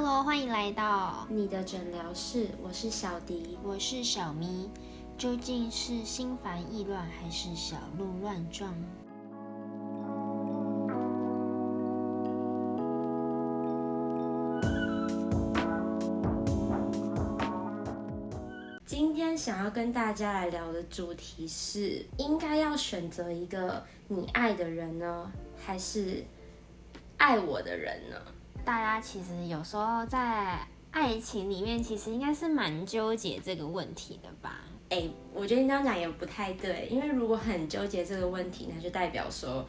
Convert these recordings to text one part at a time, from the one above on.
Hello，欢迎来到你的诊疗室，我是小迪，我是小咪。究竟是心烦意乱，还是小鹿乱撞？今天想要跟大家来聊的主题是：应该要选择一个你爱的人呢，还是爱我的人呢？大家其实有时候在爱情里面，其实应该是蛮纠结这个问题的吧？哎，我觉得你这样讲也不太对，因为如果很纠结这个问题，那就代表说，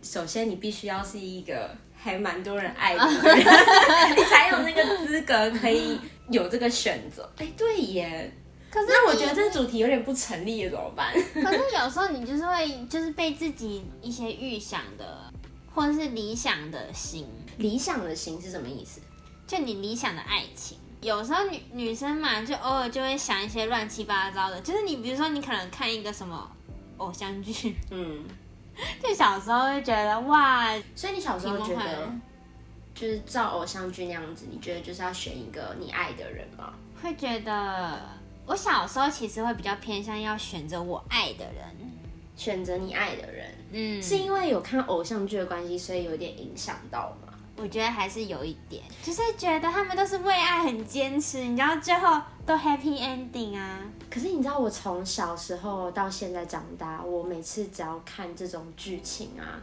首先你必须要是一个还蛮多人爱的人，你才有那个资格可以有这个选择。哎，对耶。可是那我觉得这个主题有点不成立，怎么办？可是有时候你就是会，就是被自己一些预想的，或者是理想的心，理想的心是什么意思？就你理想的爱情。有时候女女生嘛，就偶尔就会想一些乱七八糟的，就是你比如说你可能看一个什么偶像剧，嗯，就小时候会觉得哇，所以你小时候觉得就是照偶像剧那样子，你觉得就是要选一个你爱的人吗？会觉得我小时候其实会比较偏向要选择我爱的人，选择你爱的人，嗯，是因为有看偶像剧的关系，所以有点影响到吗？我觉得还是有一点，就是觉得他们都是为爱很坚持，你知道最后都 happy ending 啊。可是你知道我从小时候到现在长大，我每次只要看这种剧情啊，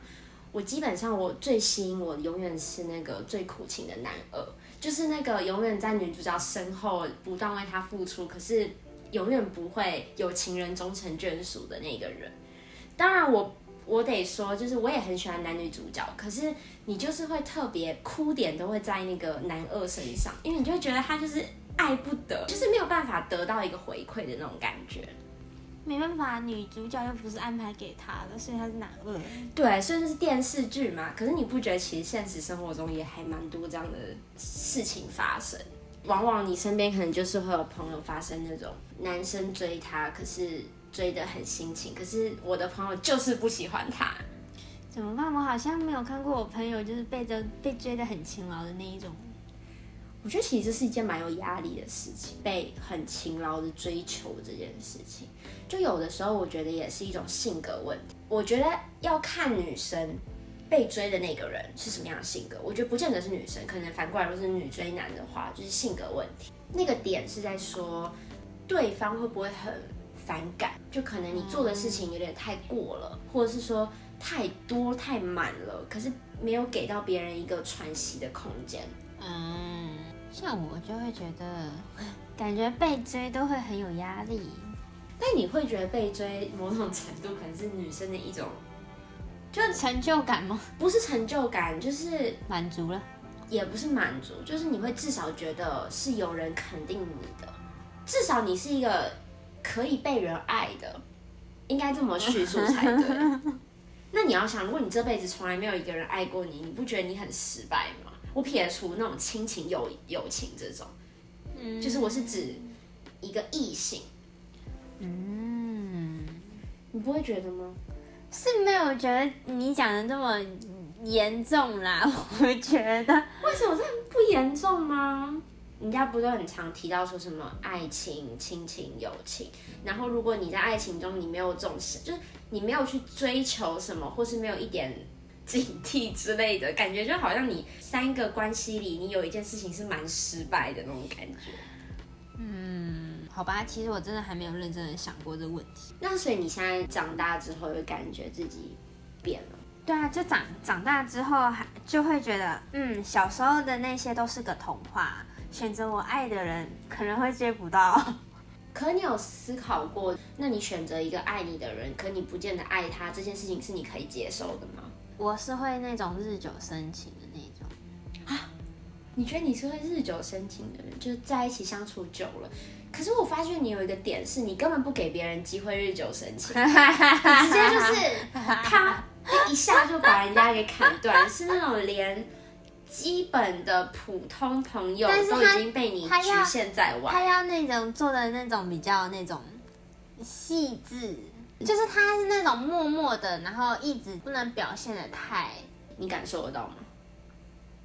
我基本上我最吸引我的永远是那个最苦情的男二，就是那个永远在女主角身后不断为她付出，可是永远不会有情人终成眷属的那个人。当然我。我得说，就是我也很喜欢男女主角，可是你就是会特别哭点都会在那个男二身上，因为你就会觉得他就是爱不得，就是没有办法得到一个回馈的那种感觉。没办法，女主角又不是安排给他的，所以他是男二。对，虽然是电视剧嘛，可是你不觉得其实现实生活中也还蛮多这样的事情发生？往往你身边可能就是会有朋友发生那种男生追她，可是。追的很心情，可是我的朋友就是不喜欢他，怎么办？我好像没有看过我朋友就是被着被追的很勤劳的那一种。我觉得其实这是一件蛮有压力的事情，被很勤劳的追求这件事情，就有的时候我觉得也是一种性格问题。我觉得要看女生被追的那个人是什么样的性格，我觉得不见得是女生，可能反过来如果是女追男的话，就是性格问题。那个点是在说对方会不会很。反感，就可能你做的事情有点太过了，或者是说太多太满了，可是没有给到别人一个喘息的空间。嗯，像我就会觉得，感觉被追都会很有压力。但你会觉得被追某种程度可能是女生的一种，就成就感吗？不是成就感，就是满足了，也不是满足，就是你会至少觉得是有人肯定你的，至少你是一个。可以被人爱的，应该这么叙述才对。那你要想，如果你这辈子从来没有一个人爱过你，你不觉得你很失败吗？我撇除那种亲情、友友情这种，嗯，就是我是指一个异性，嗯，你不会觉得吗？是没有觉得你讲的这么严重啦，我觉得。为什么这不严重吗？人家不都很常提到说什么爱情、亲情、友情，然后如果你在爱情中你没有重视，就是你没有去追求什么，或是没有一点 警惕之类的感觉，就好像你三个关系里你有一件事情是蛮失败的那种感觉。嗯，好吧，其实我真的还没有认真的想过这个问题。那所以你现在长大之后，有感觉自己变了？对啊，就长长大之后还就会觉得，嗯，小时候的那些都是个童话。选择我爱的人可能会接不到，可你有思考过？那你选择一个爱你的人，可你不见得爱他，这件事情是你可以接受的吗？我是会那种日久生情的那种啊？你觉得你是会日久生情的人，就是在一起相处久了？可是我发现你有一个点，是你根本不给别人机会日久生情，你直接就是他一下就把人家给砍断，是那种连。基本的普通朋友都已经被你局限在外。他要那种做的那种比较那种细致，就是他是那种默默的，然后一直不能表现的太。你感受得到吗？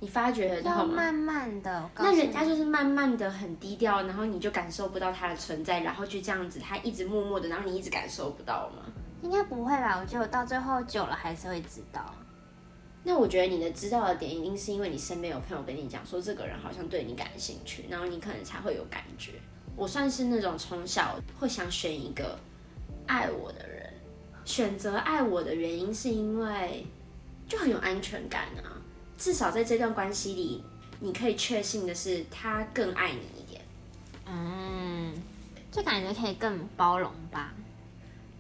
你发觉得到吗？慢慢的，那人家就是慢慢的很低调，然后你就感受不到他的存在，然后就这样子，他一直默默的，然后你一直感受不到吗？应该不会吧？我觉得我到最后久了还是会知道。那我觉得你的知道的点，一定是因为你身边有朋友跟你讲说，这个人好像对你感兴趣，然后你可能才会有感觉。我算是那种从小会想选一个爱我的人，选择爱我的原因是因为就很有安全感啊。至少在这段关系里，你可以确信的是，他更爱你一点。嗯，就感觉可以更包容吧。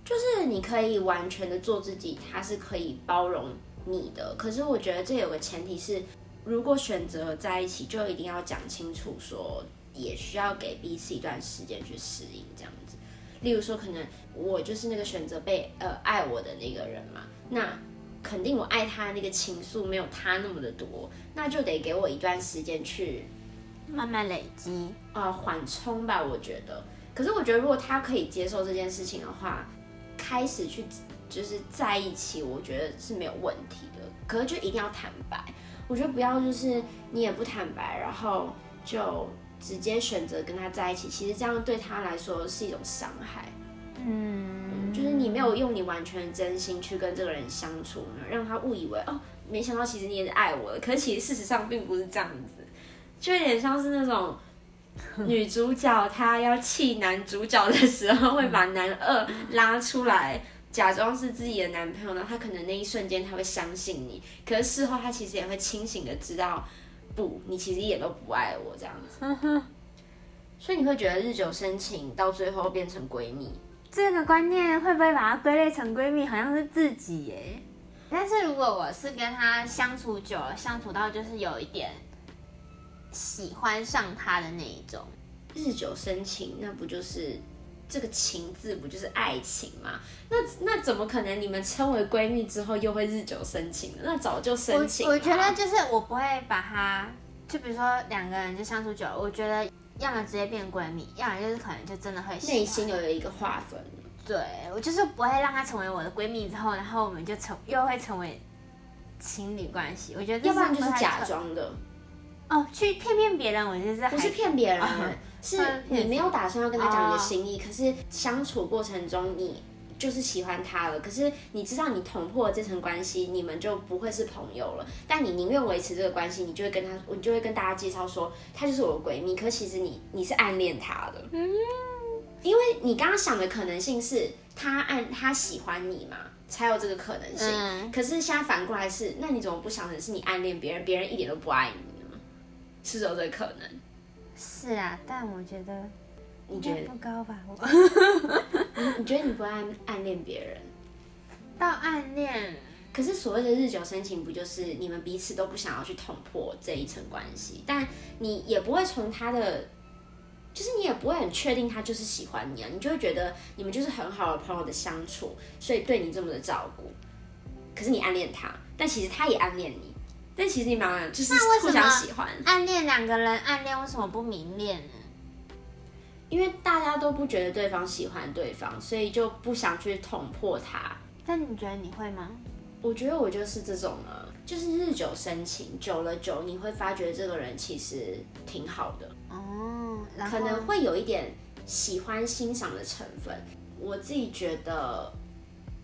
就是你可以完全的做自己，他是可以包容你的。可是我觉得这有个前提是，如果选择在一起，就一定要讲清楚，说也需要给彼此一段时间去适应这样子。例如说，可能我就是那个选择被呃爱我的那个人嘛，那。肯定我爱他的那个情愫没有他那么的多，那就得给我一段时间去慢慢累积啊缓冲吧。我觉得，可是我觉得如果他可以接受这件事情的话，开始去就是在一起，我觉得是没有问题的。可是就一定要坦白，我觉得不要就是你也不坦白，然后就直接选择跟他在一起，其实这样对他来说是一种伤害。嗯，就是你没有用你完全真心去跟这个人相处，让他误以为哦，没想到其实你也是爱我的，可是其实事实上并不是这样子，就有点像是那种 女主角她要气男主角的时候，会把男二拉出来，假装是自己的男朋友呢，他可能那一瞬间他会相信你，可是事后他其实也会清醒的知道，不，你其实一点都不爱我这样子，所以你会觉得日久生情，到最后变成闺蜜。这个观念会不会把它归类成闺蜜？好像是自己耶。但是如果我是跟他相处久了，相处到就是有一点喜欢上他的那一种，日久生情，那不就是这个情字不就是爱情吗？那那怎么可能你们称为闺蜜之后又会日久生情呢？那早就生情。我觉得就是我不会把它，就比如说两个人就相处久了，我觉得。要么直接变闺蜜，要么就是可能就真的会内心有一个划分。对我就是不会让她成为我的闺蜜之后，然后我们就成又会成为情侣关系。我觉得要不然就是假装的哦，去骗骗别人。我觉得不是骗别人，是你没有打算要跟他讲你的心意，可是相处过程中你。就是喜欢他了，可是你知道你捅破了这层关系，你们就不会是朋友了。但你宁愿维持这个关系，你就会跟他，你就会跟大家介绍说，她就是我的闺蜜。可其实你你是暗恋她的，嗯，因为你刚刚想的可能性是他暗他喜欢你嘛，才有这个可能性。可是现在反过来是，那你怎么不想的是你暗恋别人，别人一点都不爱你呢？是有这可能？是啊，但我觉得。你觉得不高吧？你 你觉得你不暗暗恋别人？到暗恋，可是所谓的日久生情，不就是你们彼此都不想要去捅破这一层关系？但你也不会从他的，就是你也不会很确定他就是喜欢你啊，你就会觉得你们就是很好的朋友的相处，所以对你这么的照顾。可是你暗恋他，但其实他也暗恋你，但其实你们俩就是互相喜欢。暗恋两个人暗恋为什么不明恋呢？因为大家都不觉得对方喜欢对方，所以就不想去捅破他。但你觉得你会吗？我觉得我就是这种啊，就是日久生情，久了久你会发觉这个人其实挺好的哦，可能会有一点喜欢欣赏的成分。我自己觉得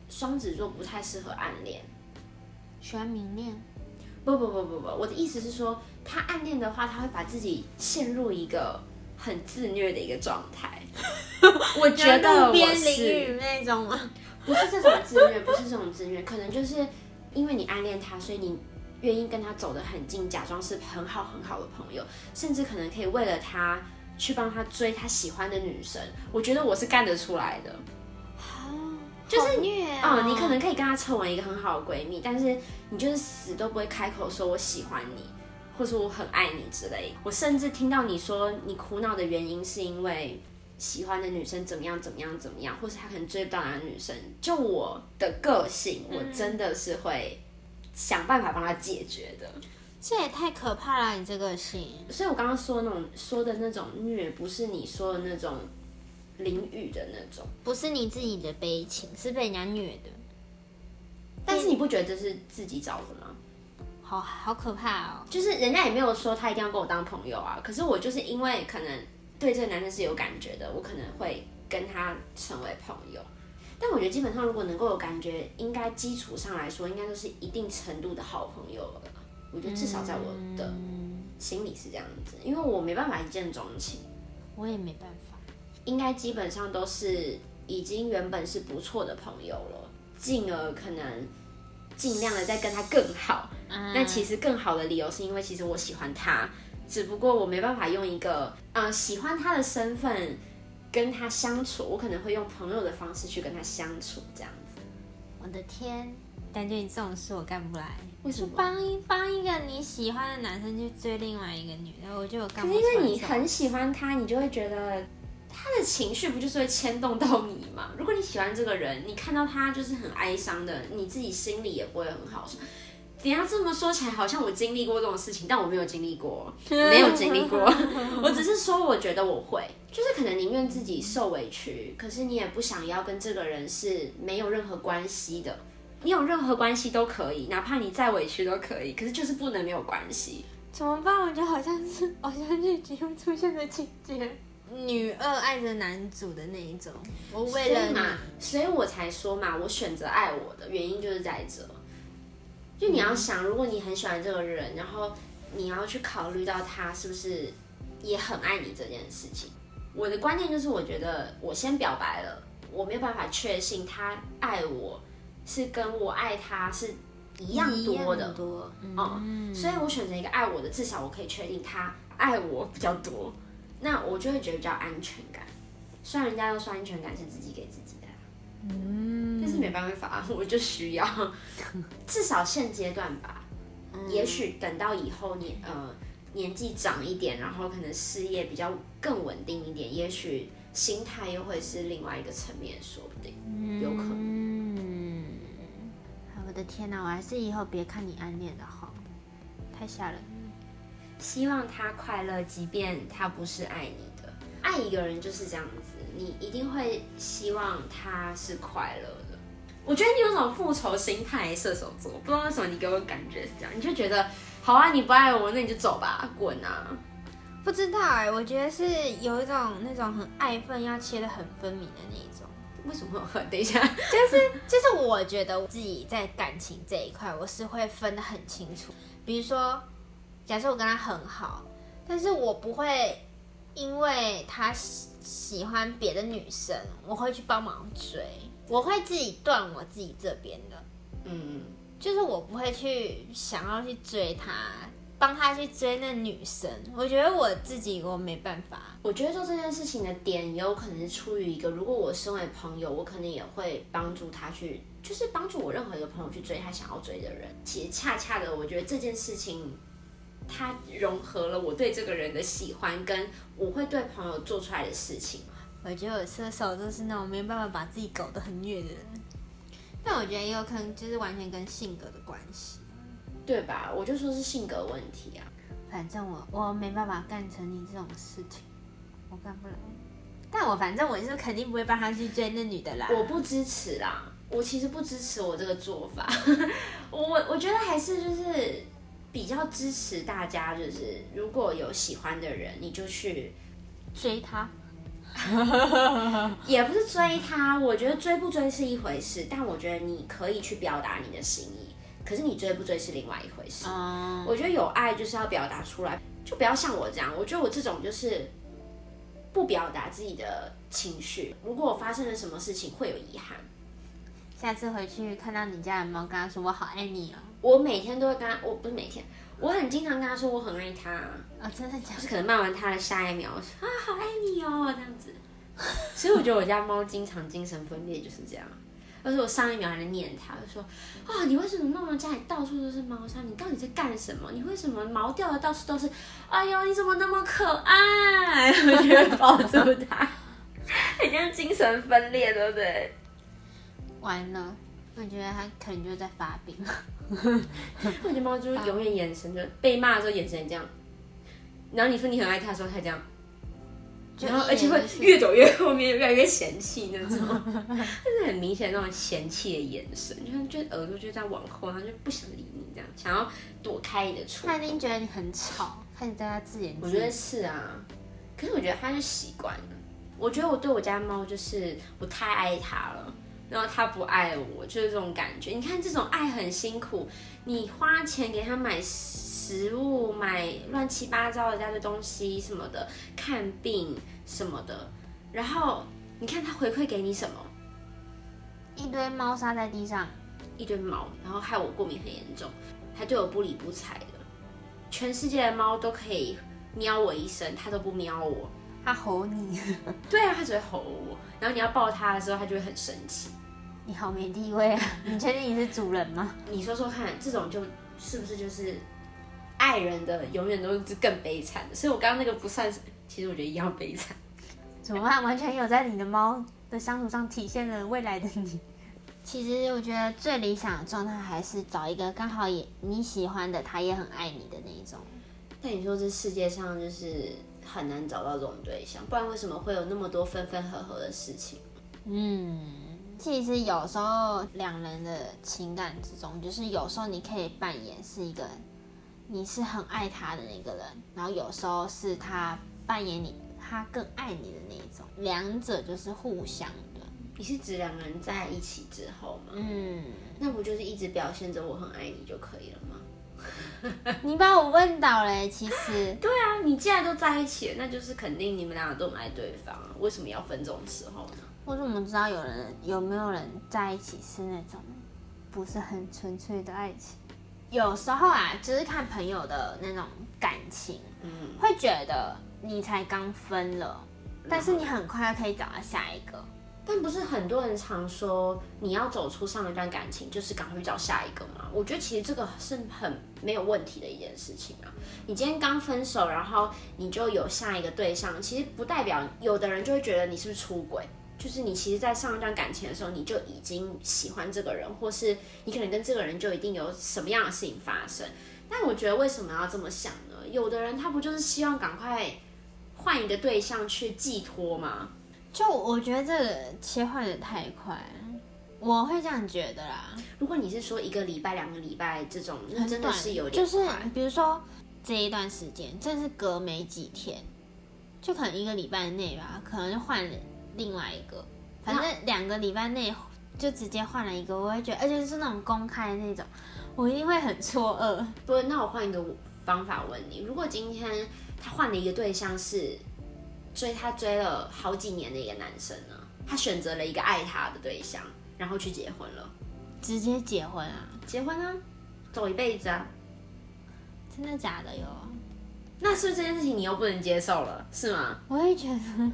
双子座不太适合暗恋，喜欢明恋。不不不不不，我的意思是说，他暗恋的话，他会把自己陷入一个。很自虐的一个状态，我觉得我是那种吗？不是这种自虐，不是这种自虐，可能就是因为你暗恋他，所以你愿意跟他走得很近，假装是很好很好的朋友，甚至可能可以为了他去帮他追他喜欢的女生。我觉得我是干得出来的，就是虐啊！你可能可以跟她成为一个很好的闺蜜，但是你就是死都不会开口说我喜欢你。或是我很爱你之类，我甚至听到你说你苦恼的原因是因为喜欢的女生怎么样怎么样怎么样，或是他可能追不到那个女生。就我的个性，我真的是会想办法帮他解决的。这也太可怕了，你这个性。所以我刚刚说那种说的那种虐，不是你说的那种淋雨的那种，不是你自己的悲情，是被人家虐的。但是你不觉得这是自己找的吗？好好可怕哦。就是人家也没有说他一定要跟我当朋友啊，可是我就是因为可能对这个男生是有感觉的，我可能会跟他成为朋友。但我觉得基本上如果能够有感觉，应该基础上来说，应该都是一定程度的好朋友了。我觉得至少在我的心里是这样子，因为我没办法一见钟情，我也没办法。应该基本上都是已经原本是不错的朋友了，进而可能尽量的再跟他更好。那其实更好的理由是因为其实我喜欢他，只不过我没办法用一个呃喜欢他的身份跟他相处，我可能会用朋友的方式去跟他相处这样子。我的天，感觉你这种事我干不来。为什么帮一帮一个你喜欢的男生去追另外一个女的？我就有干。可是因为你很喜欢他，你就会觉得他的情绪不就是会牵动到你吗？如果你喜欢这个人，你看到他就是很哀伤的，你自己心里也不会很好受。你要这么说起来，好像我经历过这种事情，但我没有经历过，没有经历过。我只是说，我觉得我会，就是可能宁愿自己受委屈，可是你也不想要跟这个人是没有任何关系的。你有任何关系都可以，哪怕你再委屈都可以，可是就是不能没有关系。怎么办？我觉得好像是偶像剧集会出现的情节，女二爱着男主的那一种。我为了嘛，所以我才说嘛，我选择爱我的原因就是在这。就你要想，如果你很喜欢这个人，然后你要去考虑到他是不是也很爱你这件事情。我的观念就是，我觉得我先表白了，我没有办法确信他爱我。是跟我爱他是一样多的，多，嗯，所以我选择一个爱我的，至少我可以确定他爱我比较多，那我就会觉得比较安全感。虽然人家都说安全感是自己给自己的，嗯，但是没办法，我就需要，至少现阶段吧。也许等到以后年呃年纪长一点，然后可能事业比较更稳定一点，也许心态又会是另外一个层面，说不定，有可能。我的天哪！我还是以后别看你暗恋的好，太吓人。希望他快乐，即便他不是爱你的。爱一个人就是这样子，你一定会希望他是快乐的。我觉得你有种复仇心态，射手座，不知道为什么你给我感觉是这样，你就觉得好啊，你不爱我，那你就走吧，滚啊！不知道哎，我觉得是有一种那种很爱恨要切的很分明的那一种。为什么？等一下，就是就是，我觉得我自己在感情这一块，我是会分得很清楚。比如说，假设我跟他很好，但是我不会因为他喜喜欢别的女生，我会去帮忙追，我会自己断我自己这边的。嗯，就是我不会去想要去追他。帮他去追那女生，我觉得我自己我没办法。我觉得做这件事情的点也有可能是出于一个，如果我身为朋友，我可能也会帮助他去，就是帮助我任何一个朋友去追他想要追的人。其实恰恰的，我觉得这件事情，它融合了我对这个人的喜欢，跟我会对朋友做出来的事情。我觉得我射手就是那种没办法把自己搞得很虐的人，但我觉得也有可能就是完全跟性格的关系。对吧？我就说是性格问题啊。反正我我没办法干成你这种事情，我干不来。但我反正我是肯定不会帮他去追那女的啦。我不支持啦，我其实不支持我这个做法。我我觉得还是就是比较支持大家，就是如果有喜欢的人，你就去追他。也不是追他，我觉得追不追是一回事，但我觉得你可以去表达你的心意。可是你追不追是另外一回事。我觉得有爱就是要表达出来，就不要像我这样。我觉得我这种就是不表达自己的情绪。如果我发生了什么事情，会有遗憾。下次回去看到你家的猫，跟他说我好爱你哦。我每天都会跟他，我不是每天，我很经常跟他说我很爱他。啊，真的假？就是可能骂完他的下一秒，啊，好爱你哦，这样子。所以我觉得我家猫经常精神分裂就是这样。而且我上一秒还在念他，就说：“啊，你为什么弄得家里到处都是猫砂？你到底在干什么？你为什么毛掉的到处都是？哎呦，你怎么那么可爱？”我就会抱住他，很像精神分裂，对不对？完了，我觉得他可能就在发病。我觉得猫就是永远眼神就被骂的时候眼神也这样，然后你说你很爱它的时候，它这样，然后而且会越走越后面，越来越嫌弃那种，就是很明显那种嫌弃的眼神，就是就耳朵就在往后，然后就不想理你这样，想要躲开你的触。他一定觉得你很吵，看你在他自言自语。我觉得是啊，可是我觉得他是习惯了。我觉得我对我家猫就是我太爱它了，然后他不爱我，就是这种感觉。你看这种爱很辛苦，你花钱给他买食物、买乱七八糟的家的东西什么的，看病什么的，然后你看他回馈给你什么？一堆猫砂在地上，一堆毛，然后害我过敏很严重，还对我不理不睬的。全世界的猫都可以喵我一声，它都不喵我。他吼你，对啊，他只会吼我。然后你要抱他的时候，他就会很生气。你好没地位啊！你确定你是主人吗？你说说看，这种就是不是就是爱人的永远都是更悲惨的？所以我刚刚那个不算是，其实我觉得一样悲惨。怎么办？完全有在你的猫的相处上体现了未来的你。其实我觉得最理想的状态还是找一个刚好也你喜欢的，他也很爱你的那一种。那你说这世界上就是？很难找到这种对象，不然为什么会有那么多分分合合的事情？嗯，其实有时候两人的情感之中，就是有时候你可以扮演是一个你是很爱他的那个人，然后有时候是他扮演你，他更爱你的那一种，两者就是互相的。你是指两个人在一起之后吗？嗯，那不就是一直表现着我很爱你就可以了吗？你把我问倒了，其实。对啊，你既然都在一起了，那就是肯定你们两个都很爱对方啊。为什么要分这种时候呢？我怎么知道有人有没有人在一起是那种不是很纯粹的爱情？有时候啊，就是看朋友的那种感情，嗯，会觉得你才刚分了，但是你很快可以找到下一个。但不是很多人常说，你要走出上一段感情，就是赶快去找下一个吗？我觉得其实这个是很没有问题的一件事情啊。你今天刚分手，然后你就有下一个对象，其实不代表有的人就会觉得你是不是出轨，就是你其实，在上一段感情的时候，你就已经喜欢这个人，或是你可能跟这个人就一定有什么样的事情发生。但我觉得为什么要这么想呢？有的人他不就是希望赶快换一个对象去寄托吗？就我觉得这个切换的太快，我会这样觉得啦。如果你是说一个礼拜、两个礼拜这种，那真的是有点就是比如说这一段时间，真是隔没几天，就可能一个礼拜内吧，可能就换另外一个。反正两个礼拜内就直接换了一个，我会觉得，而且是那种公开的那种，我一定会很错愕。不，那我换一个方法问你：如果今天他换了一个对象是？追他追了好几年的一个男生呢，他选择了一个爱他的对象，然后去结婚了，直接结婚啊？结婚啊，走一辈子啊？真的假的哟？那是不是这件事情你又不能接受了，是吗？我也觉得，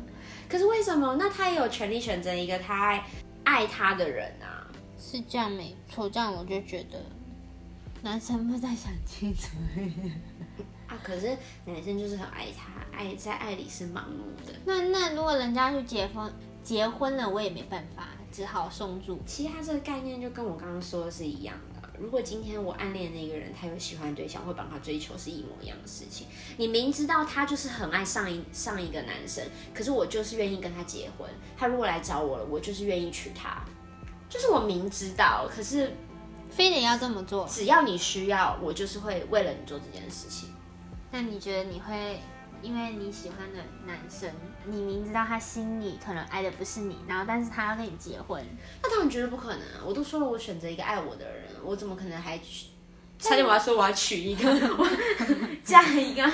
可是为什么？那他也有权利选择一个他爱爱他的人啊？是这样没错，这样我就觉得男生不再想清楚。啊，可是男生就是很爱他，爱在爱里是盲目的。那那如果人家去结婚结婚了，我也没办法，只好送住。其实他这个概念就跟我刚刚说的是一样的。如果今天我暗恋那个人，他有喜欢对象，会帮他追求，是一模一样的事情。你明知道他就是很爱上一上一个男生，可是我就是愿意跟他结婚。他如果来找我了，我就是愿意娶她。就是我明知道，可是非得要这么做。只要你需要，我就是会为了你做这件事情。那你觉得你会因为你喜欢的男生，你明知道他心里可能爱的不是你，然后但是他要跟你结婚，那当然绝对不可能。我都说了，我选择一个爱我的人，我怎么可能还娶？差点我要说我要娶一个，嫁一个，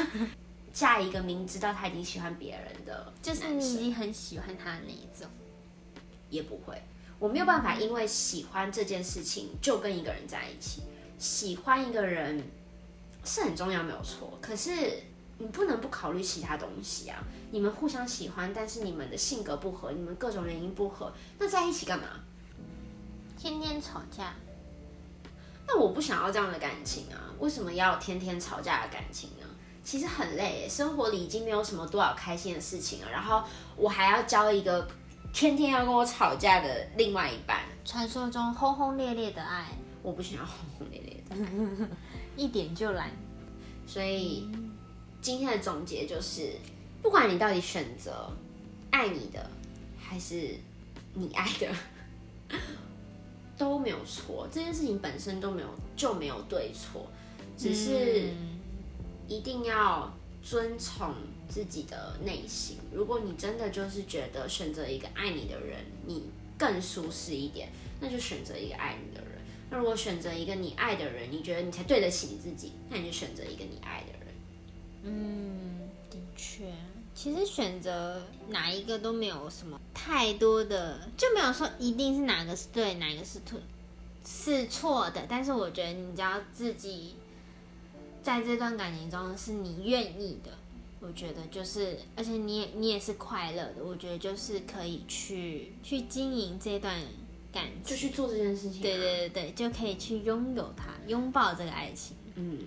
嫁一个明知道他已经喜欢别人的，就是你已经很喜欢他的那一种，也不会。我没有办法因为喜欢这件事情就跟一个人在一起，喜欢一个人。是很重要，没有错。可是你不能不考虑其他东西啊！你们互相喜欢，但是你们的性格不合，你们各种原因不合，那在一起干嘛？天天吵架。那我不想要这样的感情啊！为什么要天天吵架的感情呢？其实很累，生活里已经没有什么多少开心的事情了，然后我还要交一个天天要跟我吵架的另外一半。传说中轰轰烈烈的爱，我不想要轰轰烈烈的。一点就来，所以今天的总结就是，不管你到底选择爱你的还是你爱的，都没有错。这件事情本身都没有就没有对错，只是一定要遵从自己的内心。如果你真的就是觉得选择一个爱你的人，你更舒适一点，那就选择一个爱你的人。那如果选择一个你爱的人，你觉得你才对得起你自己，那你就选择一个你爱的人。嗯，的确，其实选择哪一个都没有什么太多的，就没有说一定是哪个是对，哪个是错，是错的。但是我觉得你只要自己在这段感情中是你愿意的，我觉得就是，而且你也你也是快乐的，我觉得就是可以去去经营这段。感就去做这件事情，对对对对，就可以去拥有它，拥抱这个爱情。嗯，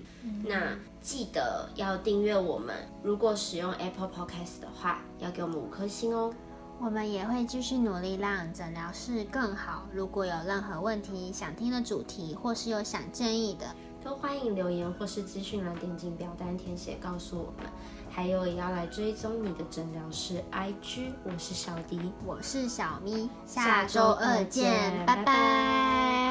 那记得要订阅我们。如果使用 Apple Podcast 的话，要给我们五颗星哦。我们也会继续努力让诊疗室更好。如果有任何问题、想听的主题，或是有想建议的，都欢迎留言或是资讯栏点进表单填写告诉我们。还有也要来追踪你的诊疗室 IG，我是小迪，我是小咪，下周二见，拜拜。